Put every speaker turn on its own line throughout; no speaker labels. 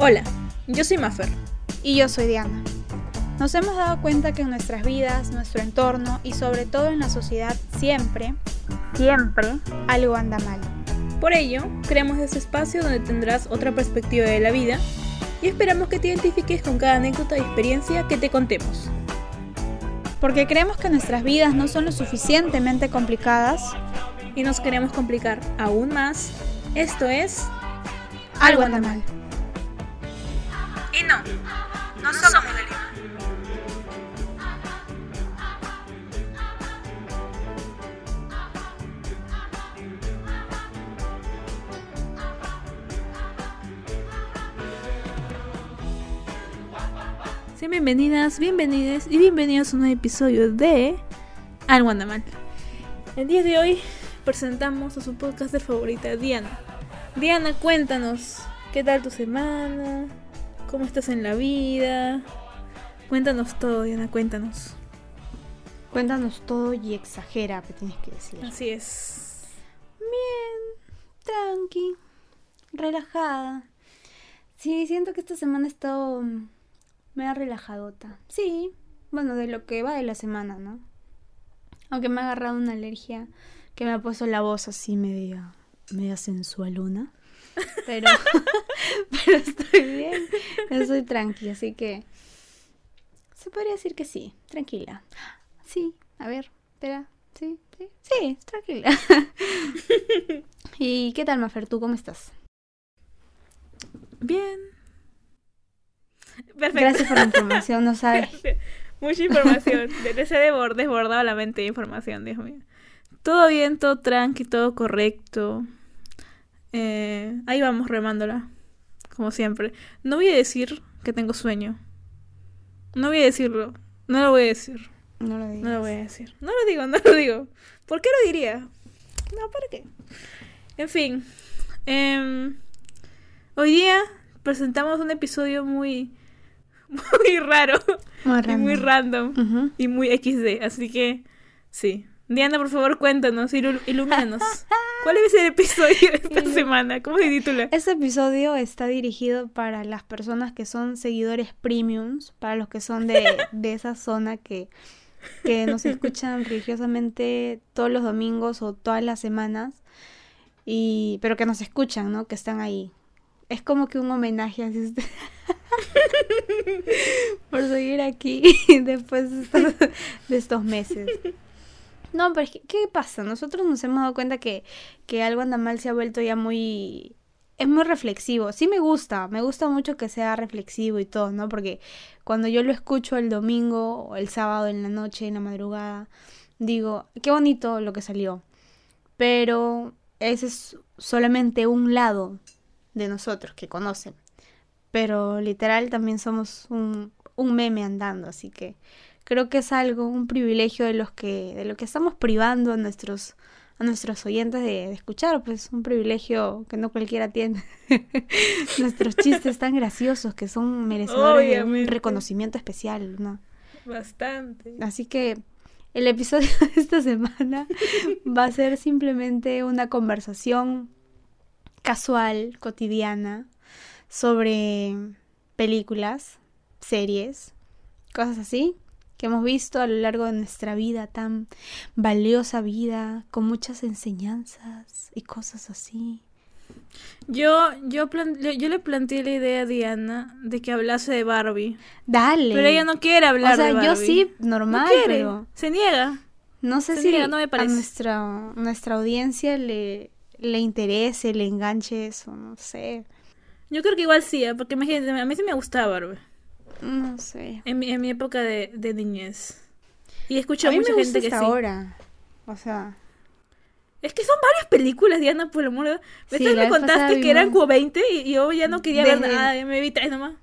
Hola, yo soy Maffer.
Y yo soy Diana. Nos hemos dado cuenta que en nuestras vidas, nuestro entorno y sobre todo en la sociedad siempre, siempre algo anda mal.
Por ello, creamos este espacio donde tendrás otra perspectiva de la vida y esperamos que te identifiques con cada anécdota y experiencia que te contemos.
Porque creemos que nuestras vidas no son lo suficientemente complicadas
y nos queremos complicar aún más. Esto es
algo anda mal.
No, no somos de Lima. Sean bienvenidas, bienvenidos y bienvenidos a un nuevo episodio de Algo anda mal. El día de hoy presentamos a su podcaster favorita, Diana. Diana, cuéntanos, ¿qué tal tu semana? ¿Cómo estás en la vida? Cuéntanos todo, Diana, cuéntanos.
Cuéntanos todo y exagera, que tienes que decir.
Así es.
Bien, tranqui, relajada. Sí, siento que esta semana he estado media relajadota. Sí, bueno, de lo que va de la semana, ¿no? Aunque me ha agarrado una alergia que me ha puesto la voz así media, media sensualuna. Pero, pero estoy bien, estoy tranqui, así que se podría decir que sí, tranquila. Sí, a ver, espera, sí, sí, sí, tranquila. ¿Y qué tal, Mafer? ¿Tú cómo estás?
Bien.
Perfecto. Gracias por la información, no sabes.
Mucha información. Se ha desbordado la mente de información, Dios mío. Todo bien, todo tranqui, todo correcto. Eh, ahí vamos remándola, como siempre. No voy a decir que tengo sueño. No voy a decirlo. No lo voy a decir.
No lo,
no lo voy a decir. No lo digo, no lo digo. ¿Por qué lo diría? No, ¿para qué? En fin. Em, hoy día presentamos un episodio muy... Muy raro.
Muy
random. Y muy random. Y muy XD. Así que, sí. Diana, por favor, cuéntanos, ilumínanos. ¿Cuál es el episodio de esta semana? ¿Cómo se titula?
Este episodio está dirigido para las personas que son seguidores premiums, para los que son de, de esa zona que, que nos escuchan religiosamente todos los domingos o todas las semanas, y, pero que nos escuchan, ¿no? Que están ahí. Es como que un homenaje así por seguir aquí después de estos meses. No, pero es que, ¿qué pasa? Nosotros nos hemos dado cuenta que, que algo anda mal se ha vuelto ya muy... Es muy reflexivo. Sí me gusta, me gusta mucho que sea reflexivo y todo, ¿no? Porque cuando yo lo escucho el domingo o el sábado en la noche, en la madrugada, digo, qué bonito lo que salió. Pero ese es solamente un lado de nosotros que conocen. Pero literal también somos un, un meme andando, así que creo que es algo, un privilegio de los que, de lo que estamos privando a nuestros, a nuestros oyentes de, escuchar, pues un privilegio que no cualquiera tiene. nuestros chistes tan graciosos que son merecedores de un reconocimiento especial, ¿no?
Bastante.
Así que el episodio de esta semana va a ser simplemente una conversación casual, cotidiana, sobre películas, series, cosas así que hemos visto a lo largo de nuestra vida, tan valiosa vida, con muchas enseñanzas y cosas así.
Yo, yo, yo le planteé la idea a Diana de que hablase de Barbie.
Dale.
Pero ella no quiere hablar de Barbie.
yo sí, normal, pero...
Se niega.
No sé si no me parece. a nuestra, nuestra audiencia le, le interese, le enganche eso, no sé.
Yo creo que igual sí, ¿eh? porque imagínate, a mí sí me gustaba Barbie.
No sé.
En mi, en mi época de, de niñez. Y escucho a, mucha gente que
ahora. O sea.
Es que son varias películas, Diana, por el amor Dios. me contaste que eran como 20 y yo ya no quería ver nada, me vi tres nomás.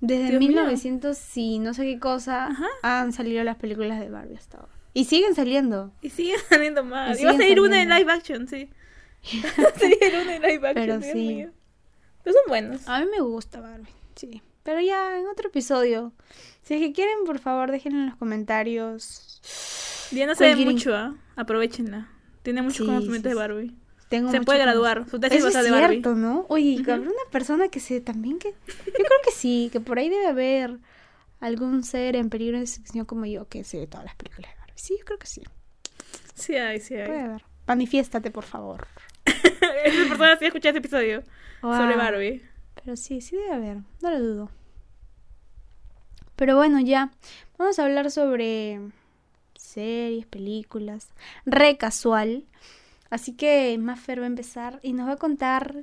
Desde 1900 y no sé qué cosa han salido las películas de Barbie hasta ahora. Y siguen saliendo.
Y siguen saliendo más. Y, va a salir una en live action, sí. va a salir una en live action, Pero sí. Pero son buenos.
A mí me gusta Barbie, sí. Pero ya en otro episodio. Si es que quieren, por favor, déjenlo en los comentarios.
No sabe mucho, ¿ah? Aprovechenla. Tiene mucho conocimiento de Barbie.
tengo
Se puede graduar. Su tesis
Eso
va a
es
ser de Barbie.
cierto, ¿no? Oye, habrá una persona que se también que... Yo creo que sí, que por ahí debe haber algún ser en peligro de extinción como yo que sé de todas las películas de Barbie. Sí, yo creo que sí.
Sí hay, sí
Puede
hay.
haber. Manifiéstate, por favor.
Esa persona sí escuché este episodio sobre. Barbie.
Pero sí, sí debe haber, no lo dudo. Pero bueno, ya. Vamos a hablar sobre series, películas. Re casual. Así que Maffer va a empezar y nos va a contar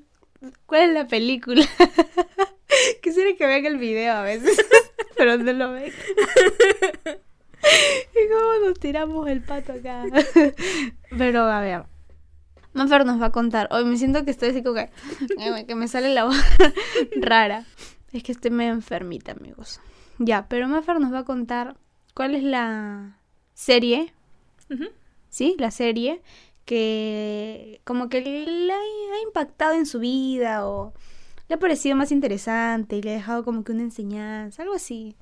cuál es la película. Quisiera que vean el video a veces, pero no lo ven. y cómo nos tiramos el pato acá. pero a ver. Manfer nos va a contar. Hoy me siento que estoy así como que, que me sale la voz rara. Es que estoy medio enfermita, amigos. Ya, pero Manfer nos va a contar cuál es la serie. ¿sí? La serie que como que le ha, impactado en su vida o le ha parecido más interesante y le ha dejado como que una enseñanza, algo así.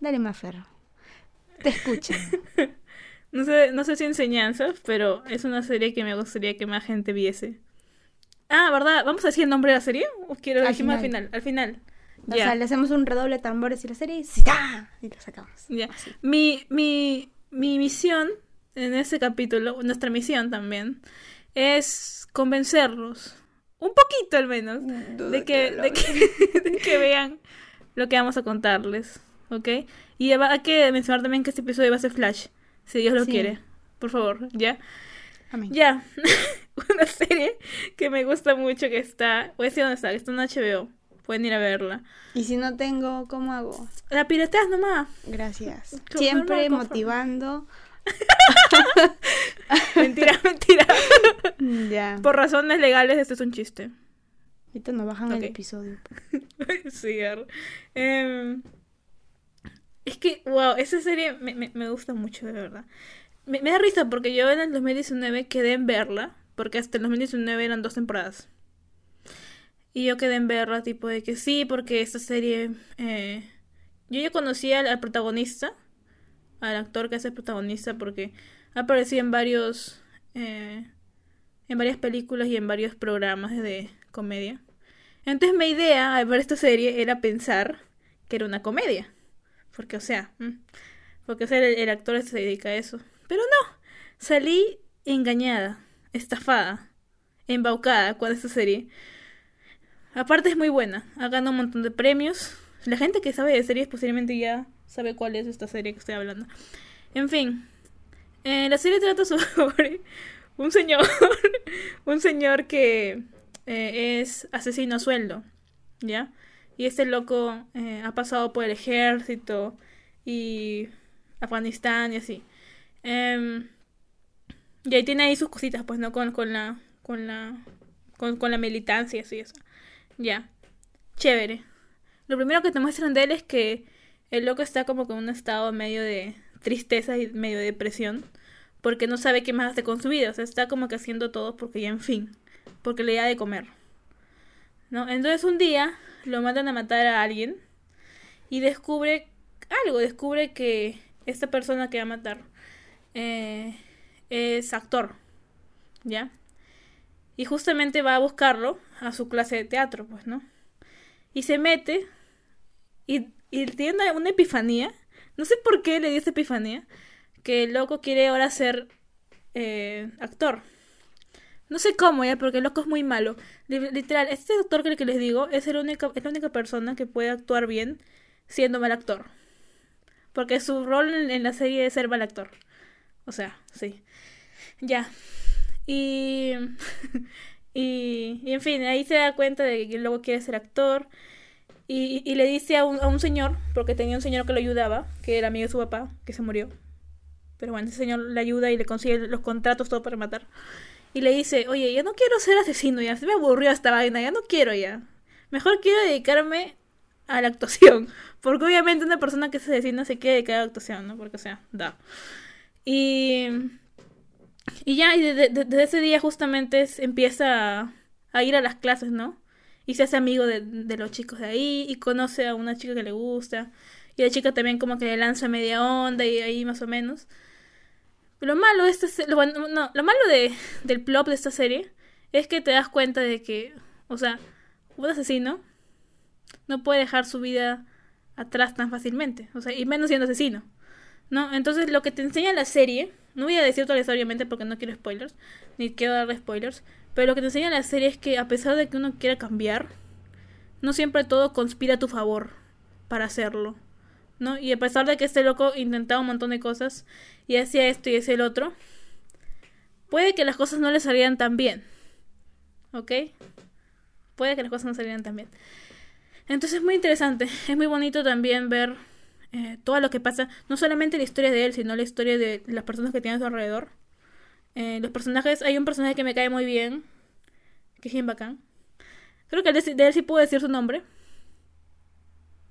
Dale, Mafer. Te escuchan.
No sé, no sé si enseñanzas, pero es una serie que me gustaría que más gente viese. Ah, ¿verdad? ¿Vamos a decir el nombre de la serie? ¿O quiero
Al
decirlo al
final?
Al final.
O
Ya.
sea, le hacemos un redoble de tambores y la serie y ¡sí, ta! y la sacamos. Así.
Mi, mi, mi misión en ese capítulo, nuestra misión también, es convencerlos, un poquito al menos, de que, de que, de que vean lo que vamos a contarles, ¿ok? Y va- hay que mencionar también que este episodio va a ser Flash, si Dios lo
Sí.
quiere, por favor, ¿ya?
Amén.
Ya, una serie que me gusta mucho que está, voy a decir dónde está, que está en HBO, pueden ir a verla.
Y si no tengo, ¿cómo hago?
La pirateas nomás.
Gracias. Siempre motivando.
Mentira, mentira.
Ya.
Por razones legales, este es un chiste.
Ahorita nos bajan el episodio.
sí, em, es que, wow, esa serie me, me- me gusta mucho, de verdad. Me, me da risa porque yo en el 2019 quedé en verla, porque hasta el 2019 eran dos temporadas. Y yo quedé en verla, tipo de que sí, porque esta serie. eh, yo ya conocía al, protagonista, al actor que es el protagonista, porque ha aparecido en varios. eh, en varias películas y en varios programas de comedia. Entonces mi idea al ver esta serie era pensar que era una comedia. Porque, o sea, mm, porque o sea, el, el actor se dedica a eso. Pero no, salí engañada, estafada, embaucada con esta serie. Aparte es muy buena, ha ganado un montón de premios. La gente que sabe de series posiblemente ya sabe cuál es esta serie que estoy hablando. En fin, eh, la serie trata sobre un señor, un señor que eh, es asesino a sueldo, ¿ya? Y este loco eh, ha pasado por el ejército y Afganistán y así. Em, y ahí tiene ahí sus cositas, pues, ¿no? Con, la, con la, con, la militancia así, eso. Ya. Chévere. Lo primero que te muestran de él es que el loco está como con un estado medio de tristeza y medio de depresión. Porque no sabe qué más hace con su vida. O sea, está como que haciendo todo porque ya, en fin. Porque le da de comer. ¿No? Entonces un día lo mandan a matar a alguien. Y descubre algo. Descubre que esta persona que va a matar eh, es actor. ¿Ya? Y justamente va a buscarlo a su clase de teatro, pues, ¿no? Y se mete y, y tiene una, epifanía. No sé por qué le dio esa epifanía. Que el loco quiere ahora ser eh, actor. No sé cómo ya, porque el loco es muy malo. Li- Literal, este actor que, que les digo es, el único, es la única persona que puede actuar bien siendo mal actor. Porque su rol en, en la serie es ser mal actor. O sea, sí. Ya. Y, y, y en fin, ahí se da cuenta de que luego quiere ser actor. Y, y le dice a un, a un señor, porque tenía un señor que lo ayudaba, que era amigo de su papá, que se murió. Pero bueno, ese señor le ayuda y le consigue los contratos todo para matar. Y le dice, oye, yo no quiero ser asesino ya, se me aburrió esta vaina, ya no quiero ya. Mejor quiero dedicarme a la actuación. Porque obviamente una persona que es asesina se quiere dedicar a la actuación, ¿no? Porque, o sea, da. Y... Y ya, y desde, ese día justamente empieza a, ir a las clases, ¿no? Y se hace amigo de, de los chicos de ahí y conoce a una chica que le gusta. Y la chica también como que le lanza media onda y ahí más o menos. Lo malo lo, no, lo malo de, del plot de esta serie es que te das cuenta de que, o sea, un asesino no puede dejar su vida atrás tan fácilmente, o sea, y menos siendo asesino, ¿no? Entonces lo que te enseña la serie, no voy a decir todo obviamente porque no quiero spoilers, ni quiero darle spoilers, pero lo que te enseña la serie es que a pesar de que uno quiera cambiar, no siempre todo conspira a tu favor para hacerlo, ¿no? Y a pesar de que este loco intentaba un montón de cosas y hacía esto y hacía el otro, puede que las cosas no le salieran tan bien, ¿ok? Puede que las cosas no salieran tan bien. Entonces es muy interesante, es muy bonito también ver eh, todo lo que pasa, no solamente la historia de él, sino la historia de las personas que tienen a su alrededor. Eh, los personajes, hay un personaje que me cae muy bien, que es bien bacán. Creo que de, él sí puedo decir su nombre.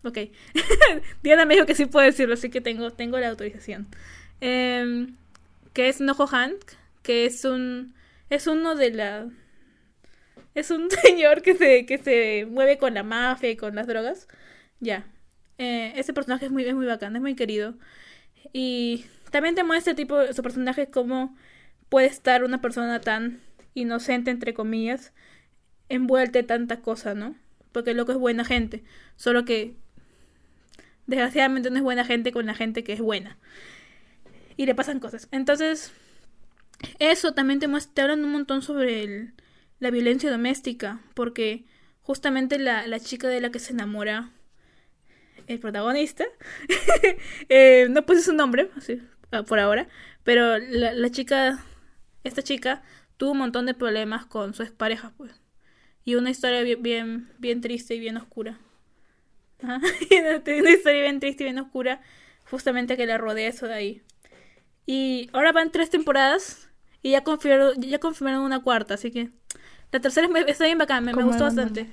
Ok. Diana me dijo que sí puedo decirlo, así que tengo, tengo la autorización. Em, que es Nojo Hank, que es un. es uno de la es un señor que se, que se mueve con la mafia y con las drogas. Ya. Eh, ese personaje es muy, es muy bacán, es muy querido. Y también te muestra tipo su personaje cómo puede estar una persona tan inocente, entre comillas, envuelta en tanta cosa, ¿no? Porque el loco es buena gente. Solo que desgraciadamente no es buena gente con la gente que es buena. Y le pasan cosas. Entonces, eso también te muestra, te hablan un montón sobre la violencia doméstica, porque justamente la, la chica de la que se enamora el protagonista, eh, no puse su nombre, así, ah, por ahora, pero la, la, chica, esta chica tuvo un montón de problemas con su expareja, pues. Y una historia bien, bien, bien triste y bien oscura. una historia bien triste y bien oscura, justamente que la rodea eso de ahí. Y ahora van tres temporadas y ya confirmaron, ya confirmaron una cuarta, así que la tercera está bien bacán, me, gustó bastante.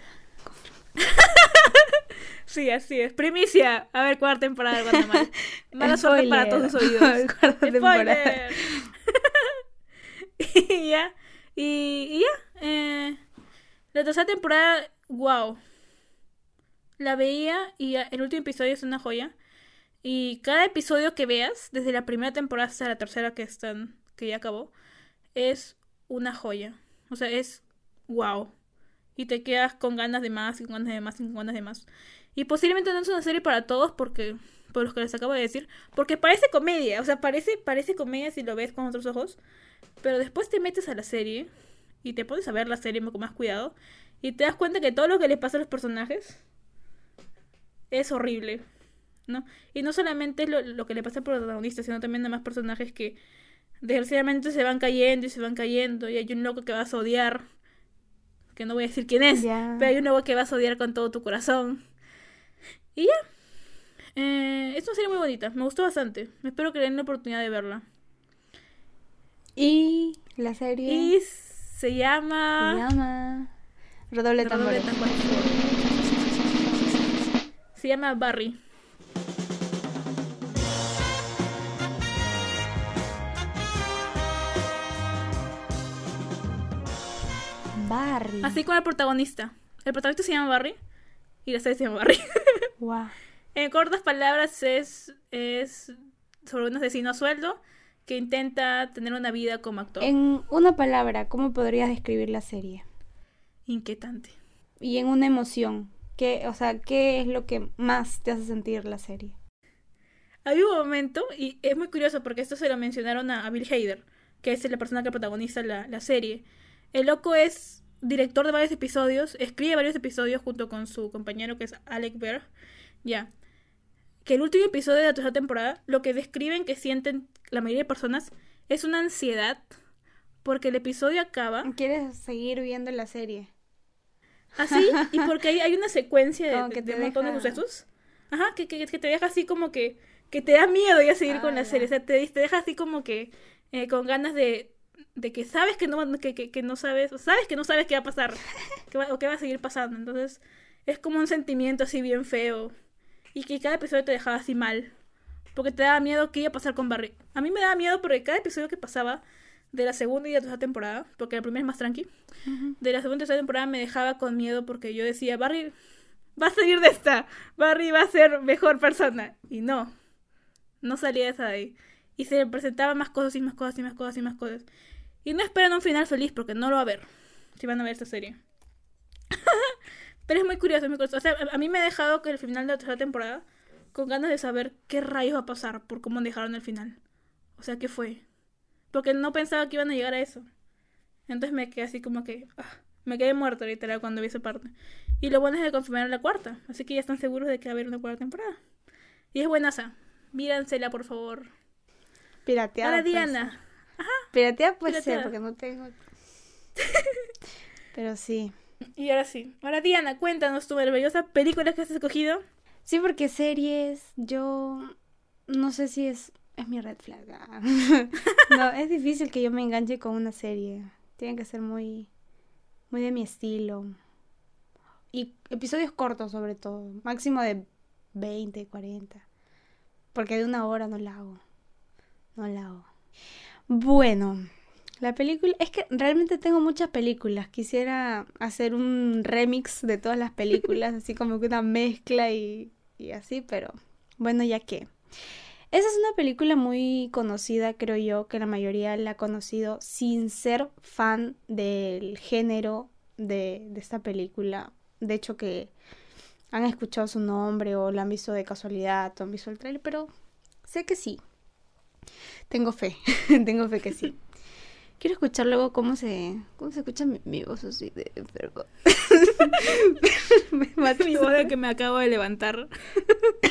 sí, así es. Primicia. A ver, cuarta temporada de Guatemala. Mala suerte para todos sus oídos. Spoiler. y ya. Y, ya. Eh, la tercera temporada, wow. La veía y el último episodio es una joya. Y cada episodio que veas, desde la primera temporada hasta la tercera que están, que ya acabó, es una joya. O sea, es wow. Y te quedas con ganas de más, y con ganas de más, y con ganas de más. Y posiblemente no es una serie para todos porque por los que les acabo de decir, porque parece comedia, o sea, parece parece comedia si lo ves con otros ojos, pero después te metes a la serie y te pones a ver la serie con más cuidado y te das cuenta que todo lo que les pasa a los personajes es horrible, ¿no? Y no solamente lo, lo que le pasa al protagonista, sino también a más personajes que desgraciadamente se van cayendo y se van cayendo y hay un loco que vas a odiar que no voy a decir quién es, pero hay un nuevo que vas a odiar con todo tu corazón. Y ya. Eh, es una serie muy bonita, me gustó bastante. Espero que den la oportunidad de verla.
Y la serie.
Y se llama.
Se llama. Redoble,
Redoble Se llama Barry.
Barry.
Así como el protagonista. El protagonista se llama Barry y la serie se llama Barry.
wow.
En cortas palabras es, es sobre un asesino a sueldo que intenta tener una vida como actor.
En una palabra, ¿cómo podrías describir la serie?
Inquietante.
Y en una emoción, ¿qué, o sea, ¿qué es lo que más te hace sentir la serie?
Hay un momento, y es muy curioso porque esto se lo mencionaron a, Bill Hader, que es la persona que protagoniza la, la serie. El loco es director de varios episodios, escribe varios episodios junto con su compañero que es Alec Bear. Ya. Que el último episodio de la tercera temporada, lo que describen que sienten la mayoría de personas es una ansiedad porque el episodio acaba.
¿Quieres seguir viendo la serie?
Así, ¿Ah, y porque hay, hay una secuencia de, de, un montón de sucesos. Ajá, que, que, te deja así como que. que te da miedo ya seguir con la ah, serie. O sea, te, te deja así como que. Eh, con ganas de, de que sabes que no, que, que, no sabes, o sabes que no sabes qué va a pasar, que o qué va a seguir pasando. Entonces, es como un sentimiento así bien feo. Y que cada episodio te dejaba así mal. Porque te daba miedo qué iba a pasar con Barry. A mí me daba miedo porque cada episodio que pasaba de la segunda y la tercera temporada, porque la primera es más tranqui, de la segunda y tercera temporada me dejaba con miedo porque yo decía, Barry va a salir de esta, Barry va a ser mejor persona. Y no, no salía de esa de ahí. Y se presentaban más cosas y más cosas y más cosas y más cosas. Y no esperen un final feliz porque no lo va a haber. si van a ver esta serie. Pero es muy curioso, es muy curioso. O sea, a mí me ha dejado que el final de la tercera temporada con ganas de saber qué rayos va a pasar por cómo dejaron el final. O sea, ¿qué fue? Porque no pensaba que iban a llegar a eso. Entonces me quedé así como que... ah, me quedé muerto literal cuando vi esa parte. Y lo bueno es que confirmaron la cuarta. Así que ya están seguros de que va a haber una cuarta temporada. Y es buenaza. Míransela, por favor.
Pirateada.
Ahora
pues.
Diana.
Pirateada puede ser,
Pirateada.
porque no tengo. Pero sí.
Y ahora sí. Ahora Diana, cuéntanos tu maravillosa película que has escogido.
Sí, porque series, yo no sé si es, es mi red flag. no, es difícil que yo me enganche con una serie. Tiene que ser muy, muy de mi estilo. Y episodios cortos sobre todo, máximo de 20, 40. Porque de una hora no la hago. No la hago. Bueno, la película, es que realmente tengo muchas películas. Quisiera hacer un remix de todas las películas, así como que una mezcla y, y así, pero bueno, ya que. Esa es una película muy conocida, creo yo, que la mayoría la ha conocido sin ser fan del género de, de esta película. De hecho, que han escuchado su nombre o la han visto de casualidad o han visto el trailer, pero sé que sí. Tengo fe, tengo fe que sí. Quiero escuchar luego cómo se, cómo se escucha mi, mi voz así de enfermo. Me
Mi voz de que me acabo de levantar.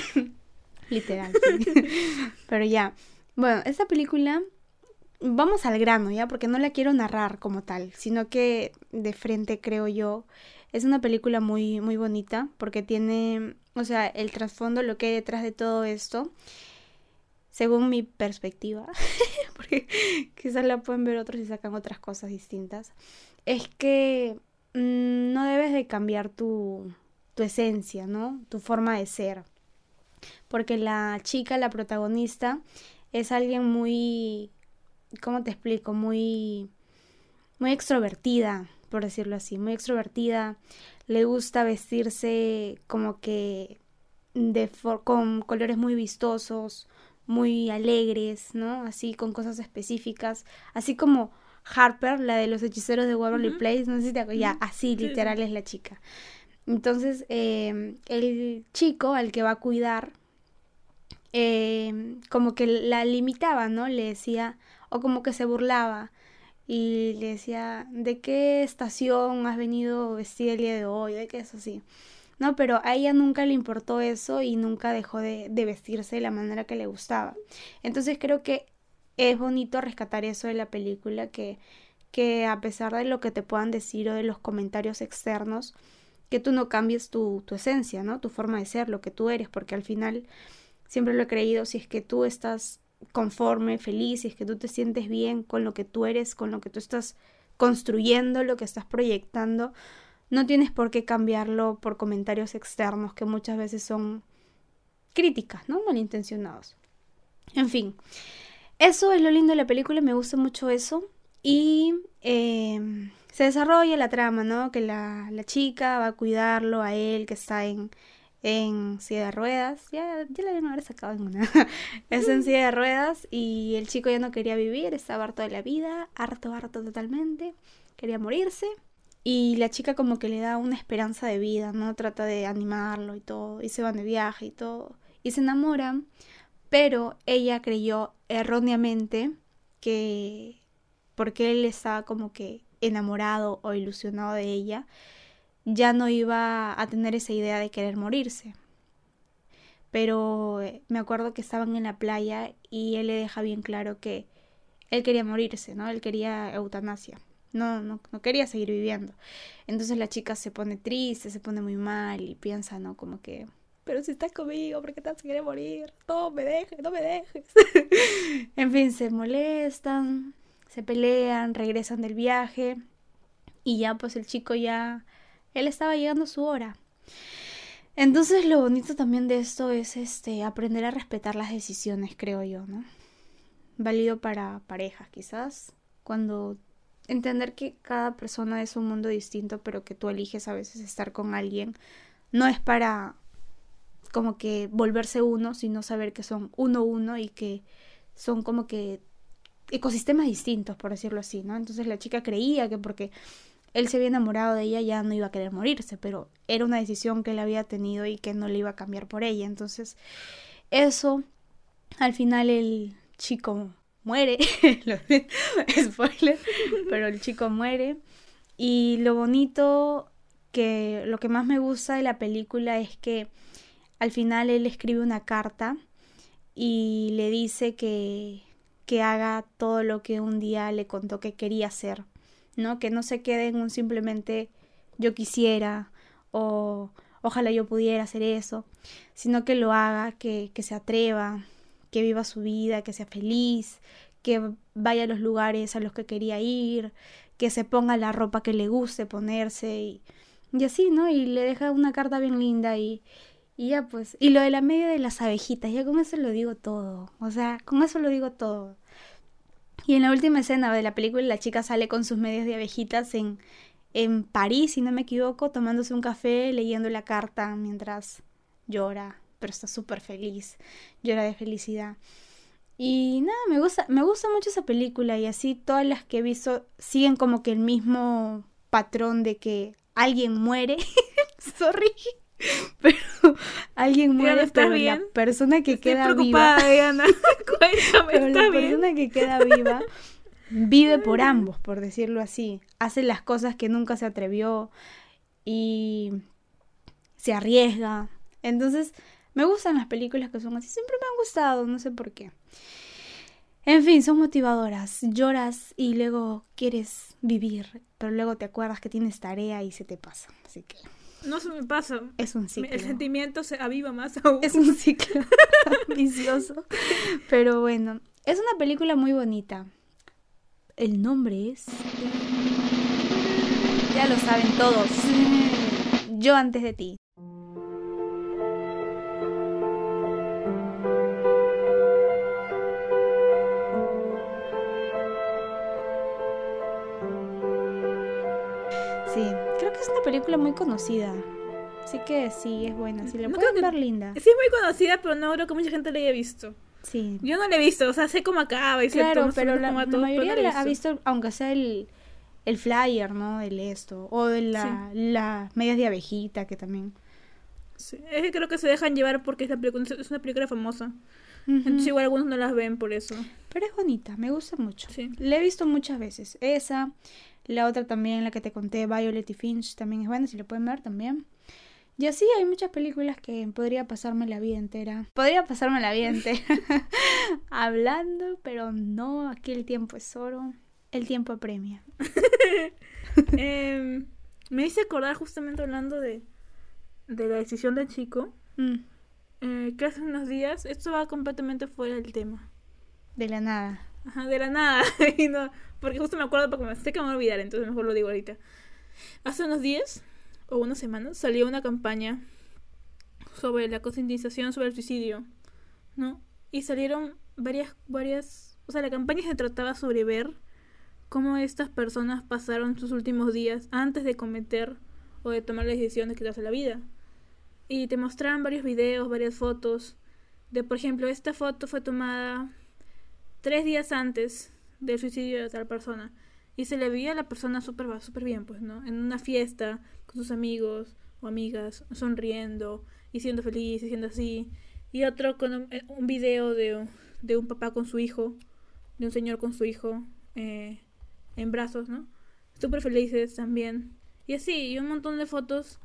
Literal. sí. Pero ya. Bueno, esta película. Vamos al grano, ¿ya? Porque no la quiero narrar como tal, sino que de frente, creo yo, es una película muy, muy bonita, porque tiene, o sea, el trasfondo, lo que hay detrás de todo esto, según mi perspectiva, porque quizás la pueden ver otros y sacan otras cosas distintas, es que mm, no debes de cambiar tu, tu esencia, ¿no? Tu forma de ser. Porque la chica, la protagonista, es alguien muy, ¿cómo te explico? Muy, muy extrovertida, por decirlo así, muy extrovertida. Le gusta vestirse como que de con colores muy vistosos, muy alegres, ¿no? Así con cosas específicas, así como Harper, la de los hechiceros de Waverly. Place, no sé si te acuerdas, ya, así
Sí, sí.
literal es la chica. Entonces, eh, el chico al que va a cuidar, eh, como que la limitaba, ¿no? Le decía, o como que se burlaba, y le decía, ¿de qué estación has venido vestida el día de hoy? ¿De qué es así? No, pero a ella nunca le importó eso y nunca dejó de, de vestirse de la manera que le gustaba. Entonces creo que es bonito rescatar eso de la película, que, que a pesar de lo que te puedan decir o de los comentarios externos, que tú no cambies tu, tu esencia, ¿no? Tu forma de ser, lo que tú eres, porque al final siempre lo he creído, si es que tú estás conforme, feliz, si es que tú te sientes bien con lo que tú eres, con lo que tú estás construyendo, lo que estás proyectando, no tienes por qué cambiarlo por comentarios externos que muchas veces son críticas, ¿no? Malintencionados. En fin, eso es lo lindo de la película, me gusta mucho eso. Y eh, se desarrolla la trama, ¿no? Que la, la chica va a cuidarlo a él, que está en, en silla de ruedas. Ya, ya la deben haber sacado en una. es en silla de ruedas y el chico ya no quería vivir, estaba harto de la vida, harto, harto totalmente. Quería morirse. Y la chica como que le da una esperanza de vida, ¿no? Trata de animarlo y todo. Y se van de viaje y todo. Y se enamoran. Pero ella creyó erróneamente que porque él estaba como que enamorado o ilusionado de ella, ya no iba a tener esa idea de querer morirse. Pero eh, me acuerdo que estaban en la playa y él le deja bien claro que él quería morirse, ¿no? Él quería eutanasia. No, no, no quería seguir viviendo. Entonces la chica se pone triste, se pone muy mal y piensa, ¿no? Como que, pero si estás conmigo, ¿por qué te vas a morir? No me dejes, no me dejes. en fin, se molestan, se pelean, regresan del viaje y ya pues el chico ya, él estaba llegando a su hora. Entonces lo bonito también de esto es este aprender a respetar las decisiones, creo yo, ¿no? Válido para parejas, quizás, cuando entender que cada persona es un mundo distinto, pero que tú eliges a veces estar con alguien, no es para como que volverse uno, sino saber que son uno uno y que son como que ecosistemas distintos, por decirlo así, ¿no? Entonces la chica creía que porque él se había enamorado de ella, ya no iba a querer morirse, pero era una decisión que él había tenido y que no le iba a cambiar por ella. Entonces, eso, al final el chico muere, spoiler, pero el chico muere. Y lo bonito que lo que más me gusta de la película es que al final él escribe una carta y le dice que, que haga todo lo que un día le contó que quería hacer, ¿no? Que no se quede en un simplemente yo quisiera o ojalá yo pudiera hacer eso, sino que lo haga, que, que se atreva, que viva su vida, que sea feliz, que vaya a los lugares a los que quería ir, que se ponga la ropa que le guste ponerse y, y así, ¿no? Y le deja una carta bien linda y, y ya pues. Y lo de la media de las abejitas, ya con eso lo digo todo. O sea, con eso lo digo todo. Y en la última escena de la película la chica sale con sus medias de abejitas en, en París, si no me equivoco, tomándose un café, leyendo la carta mientras llora, pero está súper feliz, llora de felicidad. Y nada, me gusta, me gusta mucho esa película y así todas las que he visto siguen como que el mismo patrón de que alguien muere. Sorry. Pero alguien muere, pero la persona que queda viva.
Diana. Cuéntame,
pero la
bien.
persona que queda viva vive por ambos, por decirlo así. Hace las cosas que nunca se atrevió y se arriesga. Entonces, me gustan las películas que son así. Siempre me han gustado, no sé por qué. En fin, son motivadoras. Lloras y luego quieres vivir, pero luego te acuerdas que tienes tarea y se te pasa. Así que
No se me pasa.
es un ciclo.
El sentimiento se aviva más aún.
Es un ciclo vicioso. Pero bueno, es una película muy bonita. El nombre es... Ya lo saben todos. Yo antes de ti. Sí, creo que es una película muy conocida. Así que sí, es buena. Si la
No
pueden
creo que-
ver linda.
Sí, es muy conocida, pero no creo que mucha gente la haya visto.
Sí.
Yo no la he visto, o sea, sé cómo acaba y sé todo,
pero la,
cómo va
la
todo, pero
mayoría
no la
ha visto, aunque sea el, el flyer, ¿no? Del esto. O de la, las medias de abejita, que también.
Sí, es que creo que se dejan llevar porque es, la película, es una película famosa.
Ujú.
Entonces igual algunos no las ven por eso.
Pero es bonita, me gusta mucho.
Sí.
La he visto muchas veces. Esa, la otra también, la que te conté, Violet y Finch, también es buena, si la pueden ver también. Y así hay muchas películas que podría pasarme la vida entera. Podría pasarme la vida entera hablando, pero no, aquí el tiempo es oro. El tiempo apremia.
Em, me hice acordar justamente hablando de, de la decisión del chico,
Mm,
eh, que hace unos días, esto va completamente fuera del tema.
de la nada.
Ajá, de la nada. y no, porque justo me acuerdo porque me sé que me voy a olvidar, entonces mejor lo digo ahorita. Hace unos días o unas semanas salió una campaña sobre la concientización sobre el suicidio, ¿no? Y salieron varias, varias, o sea, la campaña se trataba sobre ver cómo estas personas pasaron sus últimos días antes de cometer o de tomar la decisión de quitarse la vida. Y te mostraban varios videos, varias fotos de, por ejemplo, esta foto fue tomada tres días antes del suicidio de tal persona. Y se le veía a la persona súper súper bien, pues, ¿no? En una fiesta, con sus amigos o amigas, sonriendo y siendo feliz y siendo así. Y otro con un, eh, video de, de un papá con su hijo, de un señor con su hijo eh, en brazos, ¿no? Súper felices también. Y así, y un montón de fotos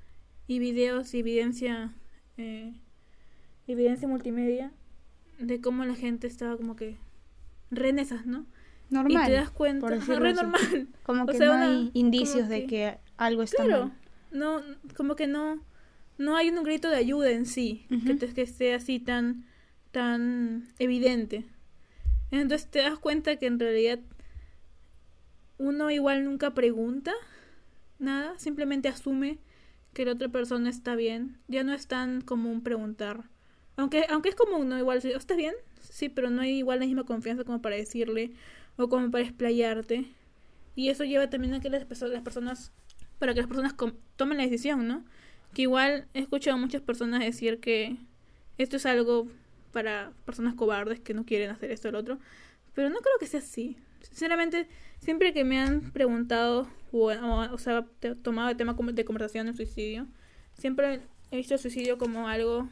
y videos y evidencia, eh, evidencia multimedia de cómo la gente estaba como que renesas, ¿no?
Normal.
y te das cuenta,
por
ajá, re normal.
Como
O
que
sea,
no
una-
hay indicios de
que-
algo está
Claro,
mal.
no, como que no, no hay un grito de ayuda en sí, que, te- que esté así tan, tan evidente. Entonces te das cuenta que en realidad uno igual nunca pregunta nada, simplemente asume que la otra persona está bien. Ya no es tan común preguntar. Aunque, aunque es común, ¿no? Igual, ¿estás bien? Sí, pero no hay igual la misma confianza como para decirle o como para explayarte. Y eso lleva también a que las, perso- las personas, para que las personas tomen la decisión, ¿no? Que igual he escuchado a muchas personas decir que esto es algo para personas cobardes que no quieren hacer esto o lo otro. Pero no creo que sea así. Sinceramente, siempre que me han preguntado o, o, sea, tomado el tema de conversación el suicidio, siempre he visto el suicidio como algo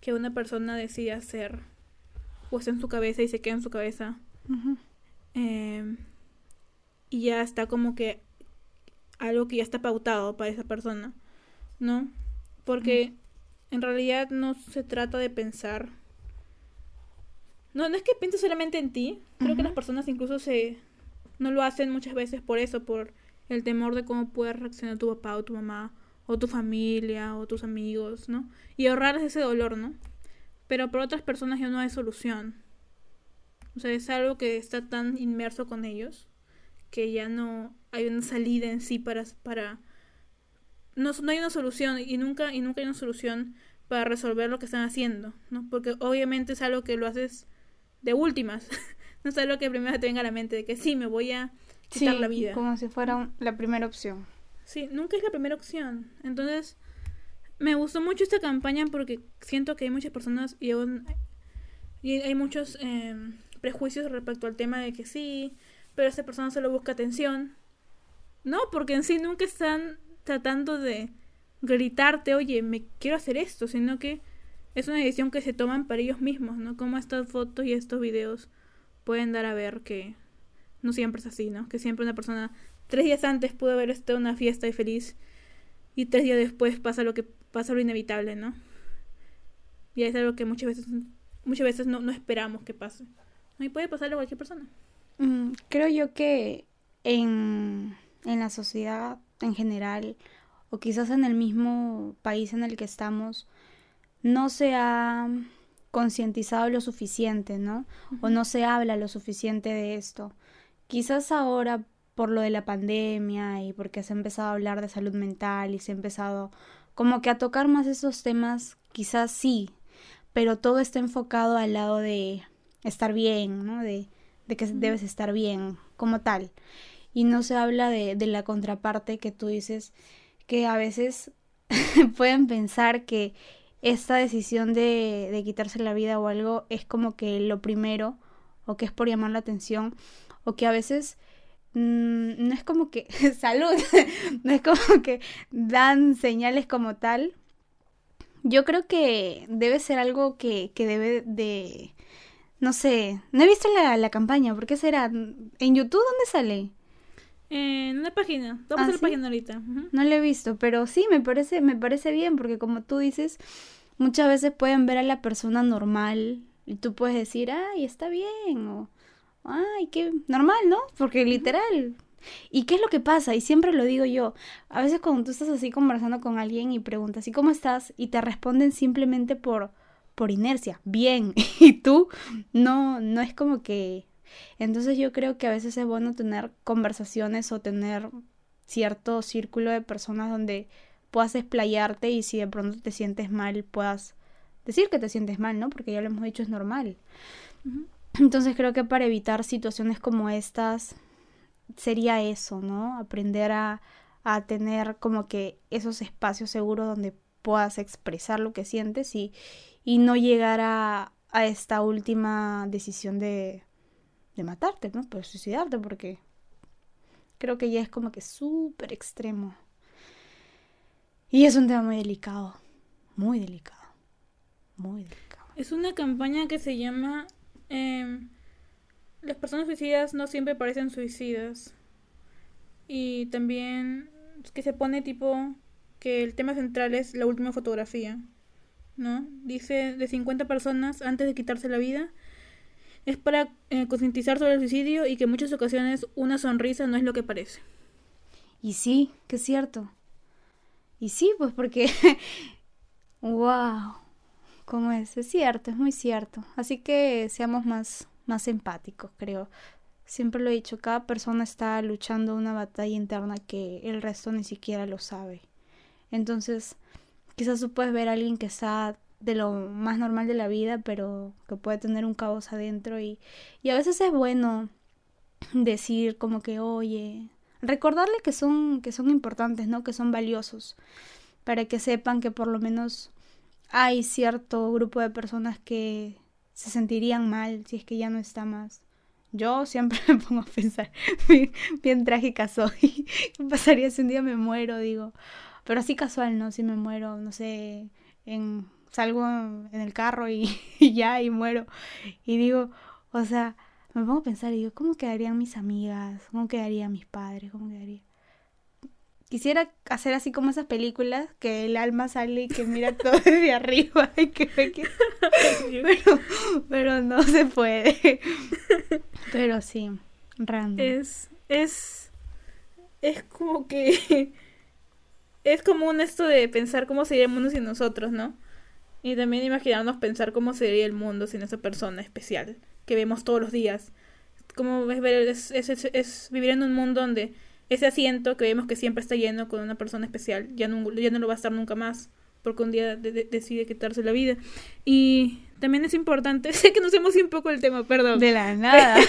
que una persona decide hacer o está en su cabeza y se queda en su cabeza. Em, y ya está como que algo que ya está pautado para esa persona, ¿no? Porque en realidad no se trata de pensar. No, no es que pienses solamente en ti. Creo que las personas incluso se no lo hacen muchas veces por eso, por el temor de cómo puede reaccionar tu papá o tu mamá o tu familia o tus amigos, ¿no? Y ahorrarles ese dolor, ¿no? Pero por otras personas ya no hay solución. O sea, es algo que está tan inmerso con ellos que ya no hay una salida en sí para para no, no hay una solución y nunca y nunca hay una solución para resolver lo que están haciendo, ¿no? Porque obviamente es algo que lo haces de últimas. no es algo que primero te venga a la mente de que sí, me voy a quitar la vida.
Como si fuera la primera opción.
Sí, nunca es la primera opción. Entonces, me gustó mucho esta campaña porque siento que hay muchas personas y, y hay muchos em, prejuicios respecto al tema de que sí, pero esa persona solo busca atención. No, porque en sí nunca están tratando de gritarte, oye, me quiero hacer esto, sino que es una decisión que se toman para ellos mismos, ¿no? Como estas fotos y estos videos pueden dar a ver que no siempre es así, ¿no? Que siempre una persona tres días antes pudo haber estado en una fiesta y feliz y tres días después pasa lo que pasa lo inevitable, ¿no? Y es algo que muchas veces muchas veces no, no esperamos que pase. Y puede pasarle a cualquier persona.
Mm, creo yo que en, en la sociedad en general, o quizás en el mismo país en el que estamos, no se ha concientizado lo suficiente, ¿no? O no se habla lo suficiente de esto. Quizás ahora por lo de la pandemia y porque se ha empezado a hablar de salud mental y se ha empezado como que a tocar más esos temas, quizás sí, pero todo está enfocado al lado de estar bien, ¿no? De, de que debes estar bien como tal. Y no se habla de, de la contraparte que tú dices que a veces pueden pensar que esta decisión de, de quitarse la vida o algo es como que lo primero o que es por llamar la atención o que a veces mm, no es como que salud, no es como que dan señales como tal. Yo creo que debe ser algo que, que debe de... No sé, no he visto la, la campaña, ¿por qué será? ¿En YouTube dónde sale?
En una página, vamos a ¿Ah, la página ahorita.
No la he visto, pero sí, me parece, me parece bien, porque como tú dices, muchas veces pueden ver a la persona normal y tú puedes decir, ay, está bien, o ay, qué normal, ¿no? Porque literal. ¿Y qué es lo que pasa? Y siempre lo digo yo. A veces cuando tú estás así conversando con alguien y preguntas, ¿y cómo estás? Y te responden simplemente por, por inercia, bien. y tú no, no es como que... Entonces yo creo que a veces es bueno tener conversaciones o tener cierto círculo de personas donde puedas explayarte y si de pronto te sientes mal puedas decir que te sientes mal, ¿no? Porque ya lo hemos dicho, es normal. Entonces creo que para evitar situaciones como estas sería eso, ¿no? Aprender a, a tener como que esos espacios seguros donde puedas expresar lo que sientes y, y no llegar a, a esta última decisión de, de matarte, ¿no? Pues suicidarte porque creo que ya es como que súper extremo. Y es un tema muy delicado, muy delicado, muy delicado.
Es una campaña que se llama Em, las personas suicidas no siempre parecen suicidas. Y también que se pone tipo que el tema central es la última fotografía. ¿No? Dice de 50 personas antes de quitarse la vida. Es para eh, concientizar sobre el suicidio y que en muchas ocasiones una sonrisa no es lo que parece.
Y sí, que es cierto. Y sí, pues porque... ¡Wow! ¿Cómo es? Es cierto, es muy cierto. Así que seamos más, más empáticos, creo. Siempre lo he dicho, cada persona está luchando una batalla interna que el resto ni siquiera lo sabe. Entonces, quizás tú puedes ver a alguien que está de lo más normal de la vida, pero que puede tener un caos adentro y, y a veces es bueno decir como que, oye, recordarle que son, que son importantes, ¿no? Que son valiosos, para que sepan que por lo menos hay cierto grupo de personas que se sentirían mal si es que ya no está más. Yo siempre me pongo a pensar, bien, trágica soy. ¿Qué pasaría si un día me muero? Digo, pero así casual, ¿no? Si me muero, no sé, en salgo en el carro y, ya, y muero. Y digo, o sea, me pongo a pensar digo, ¿cómo quedarían mis amigas? ¿Cómo quedarían mis padres? ¿Cómo quedaría? Quisiera hacer así como esas películas que el alma sale y que mira todo desde arriba y que ve que... Pero, pero no se puede. Pero sí, random.
Es, es, es como que, es común esto de pensar cómo sería el mundo sin nosotros, ¿no? Y también imaginarnos pensar cómo sería el mundo sin esa persona especial que vemos todos los días. Como es, ver, es, es, es, es vivir en un mundo donde ese asiento que vemos que siempre está lleno con una persona especial ya no, ya no lo va a estar nunca más porque un día de, de, decide quitarse la vida. Y también es importante, sé que nos hemos ido un poco el tema, perdón.
De la nada.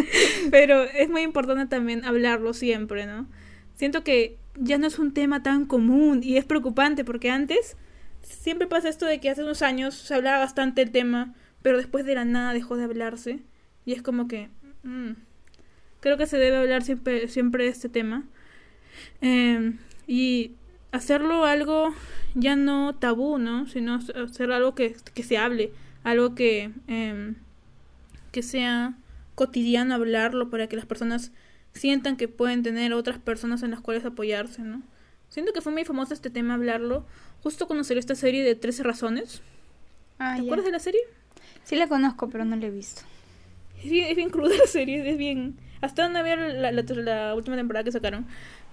Pero es muy importante también hablarlo siempre, ¿no? Siento que ya no es un tema tan común y es preocupante porque antes siempre pasa esto de que hace unos años se hablaba bastante el tema, pero después de la nada dejó de hablarse. Y es como que... Mmm, creo que se debe hablar siempre, siempre de este tema. Eh, y hacerlo algo ya no tabú, ¿no? Sino hacer algo que, que se hable, algo que, eh, que sea cotidiano hablarlo para que las personas sientan que pueden tener otras personas en las cuales apoyarse, ¿no? Siento que fue muy famoso este tema hablarlo justo cuando salió esta serie de 13 razones.
Ah,
¿Te
ya.
acuerdas de la serie?
Sí la conozco, pero no la he visto.
Es bien, es bien cruda la serie, es bien... Hasta donde ver la, última temporada que sacaron.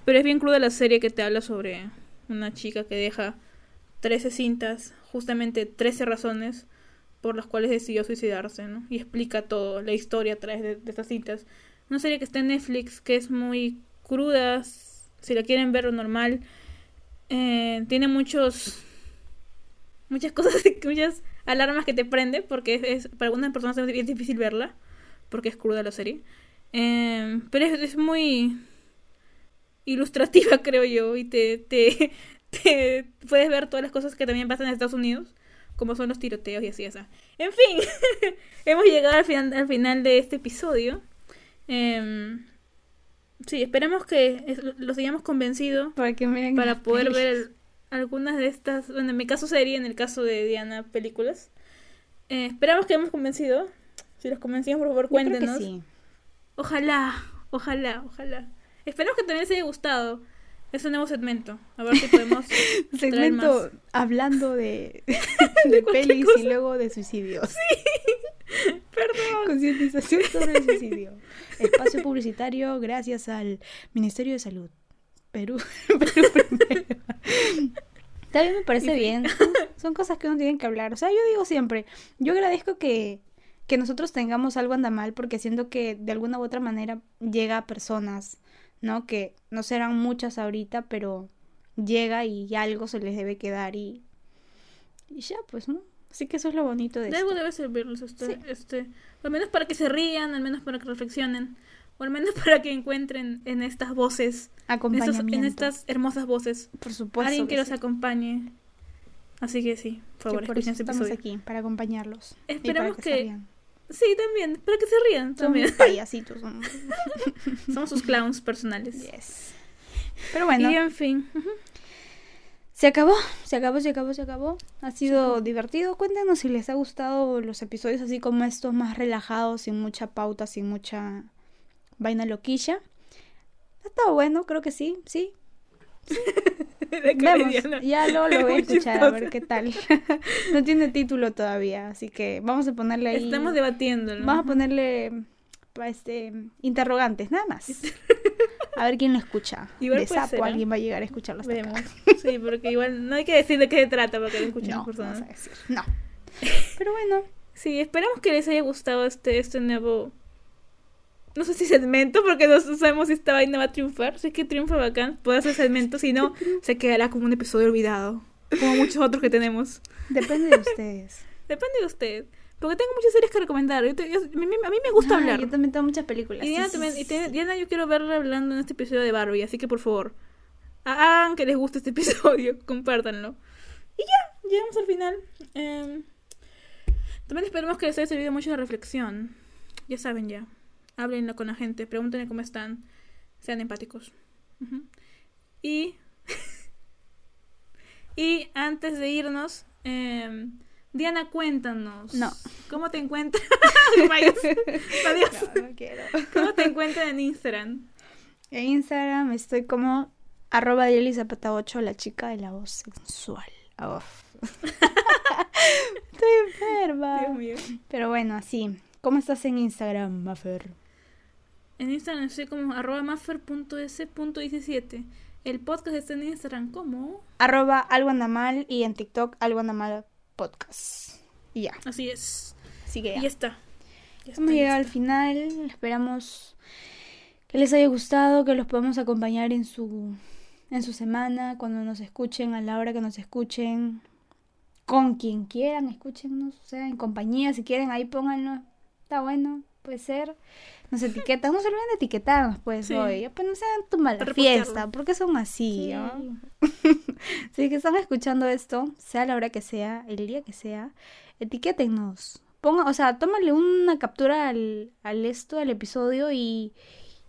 Pero es bien cruda la serie que te habla sobre una chica que deja 13 cintas, justamente 13 razones por las cuales decidió suicidarse, ¿no? Y explica todo, la historia a través de, estas cintas. Una serie que está en Netflix, que es muy cruda, si la quieren ver normal. Eh, tiene muchos... Muchas cosas, muchas alarmas que te prende, porque es, es para algunas personas es difícil verla, porque es cruda la serie. Eh, pero es, es, muy ilustrativa, creo yo, y te, te, te, puedes ver todas las cosas que también pasan en Estados Unidos, como son los tiroteos y así, esa. En fin, hemos llegado al final, al final de este episodio. Eh, sí, esperemos que es, los hayamos convencido
para, que miren
para poder ver algunas de estas, bueno, en mi caso serie, en el caso de Diana, películas. Eh, esperamos que hayamos convencido. Si los convencimos, por favor, cuéntenos.
Sí.
Ojalá, ojalá, ojalá. Esperemos que también les haya gustado ese nuevo segmento. A ver si podemos.
segmento hablando de, de, de pelis cosa. y luego de suicidios.
Sí. Perdón.
Concientización sobre el suicidio. Espacio publicitario gracias al Ministerio de Salud. Perú. Perú primero. También me parece bien. Son, son cosas que uno tiene que hablar. O sea, yo digo siempre, yo agradezco que que nosotros tengamos algo anda mal porque siento que de alguna u otra manera llega a personas, ¿no? Que no serán muchas ahorita, pero llega y algo se les debe quedar y, y ya, pues, ¿no? Así que eso es lo bonito de,
de algo debe servirles este, sí. este, al menos para que se rían, al menos para que reflexionen, o al menos para que encuentren en estas voces, en, estos, en estas hermosas voces,
por supuesto,
alguien que,
que
los
sí.
acompañe. Así que sí, por favor,
por eso
este
estamos
episodio.
aquí para acompañarlos.
Esperamos
que,
que, Sí, también, para que se rían. También.
Somos payasitos. Somos.
somos sus clowns personales.
Yes. Pero bueno.
Y en fin. Uh -huh.
Se acabó, se acabó, se acabó, se acabó. Ha sido sí. divertido. Cuéntanos si les ha gustado los episodios así como estos más relajados, sin mucha pauta, sin mucha vaina loquilla. Ha estado bueno, creo que sí, sí. Vemos. Ya luego lo voy a escuchar a ver qué tal. no tiene título todavía, así que vamos a ponerle ahí.
Estamos debatiendo.
Vamos a ponerle este interrogantes, nada más. A ver quién lo escucha.
Igual
de sapo
ser, ¿eh?
alguien va a llegar a escucharlo hasta
Vemos.
acá.
Sí, porque igual no hay que decir de qué se trata para que lo escuchen
no,
personas.
No, vamos a decir. no. Pero bueno.
Sí, esperamos que les haya gustado este, este nuevo no sé si segmento, porque no sabemos si esta vaina va a triunfar. Si es que triunfa bacán, puede hacer segmento, si no, se quedará como un episodio olvidado. Como muchos otros que tenemos.
Depende de ustedes.
Depende de usted. Porque tengo muchas series que recomendar. Yo te, yo, a, mí, a, mí, me gusta
ah,
hablar.
Yo también tengo muchas películas.
Y Diana, sí, también, sí, y te, Diana, yo quiero verla hablando en este episodio de Barbie. Así que por favor, hagan que les guste este episodio. Compártanlo. Y ya, llegamos al final. Eh, también esperemos que les haya servido mucho la reflexión. Ya saben ya Háblenlo con la gente, pregúntenle cómo están, sean empáticos. Y. y antes de irnos, eh, Diana, cuéntanos.
No.
¿Cómo te encuentras? Adiós.
No, no quiero.
¿Cómo te encuentras en Instagram?
En Instagram estoy como arroba Dieli Zapata 8, la chica de la voz sensual. Estoy enferma.
Dios mío.
Pero bueno, así. ¿Cómo estás en Instagram, Maffer?
En Instagram estoy como arroba maffer.s.17. El podcast está en Instagram como.
Arroba algo anda mal y en TikTok algo anda mal podcast. Y ya.
Así es.
Así que
Y
ya.
ya está. Ya
Hemos llegado al final. Esperamos que les haya gustado, que los podamos acompañar en su, en su semana, cuando nos escuchen, a la hora que nos escuchen, con quien quieran, escúchenos, o sea, en compañía, si quieren, ahí pónganlo. Está bueno, puede ser. Nos etiquetan, no se olviden de etiquetarnos, pues,
Sí.
hoy. Pues no sean tu mala fiesta, porque son así,
Sí.
que están escuchando esto, sea la hora que sea, el día que sea, etiquétennos. Ponga, o sea, tómale una captura al, al esto, al episodio y,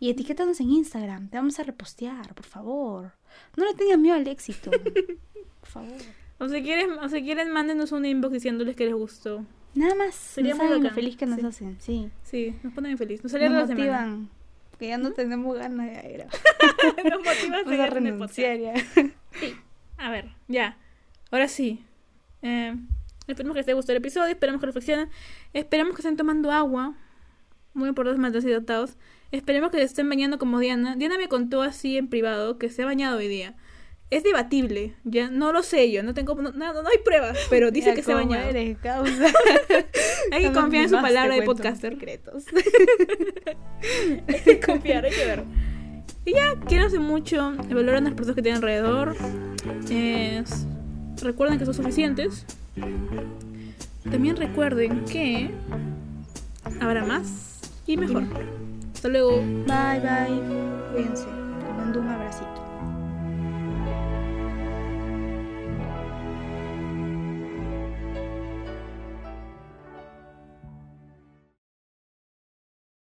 y etiquétanos en Instagram. Te vamos a repostear, por favor. No le tengas miedo al éxito. Por favor.
O si quieren, o si quieren, mándenos un inbox diciéndoles que les gustó.
Nada más.
Sería
no saben lo feliz que nos
sí.
hacen, sí.
Sí, nos ponen feliz. Nos semana.
motivan. Que ya no tenemos ganas de ir.
nos motiva a
a renunciar ya.
Sí. A ver, ya. Ahora sí. Eh, esperemos que les haya gustado el episodio. Esperemos que reflexionen. Esperemos que estén tomando agua. Muy importante mantenerse hidratados. Esperemos que se estén bañando como Diana. Diana me contó así en privado que se ha bañado hoy día. Es debatible. Ya no lo sé yo. No tengo no, no- no hay pruebas. Pero dice que se ha
¿cómo
bañado.
eres, causa?
Hay que confiar en su
te
palabra de podcaster.
secretos.
Hay que confiar, hay que ver. Y ya, quiéranse mucho, valoren las personas que tienen alrededor. Recuerden que son suficientes. También recuerden que habrá más y mejor. Hasta luego.
Bye, bye. Cuídense. Les mando un abracito.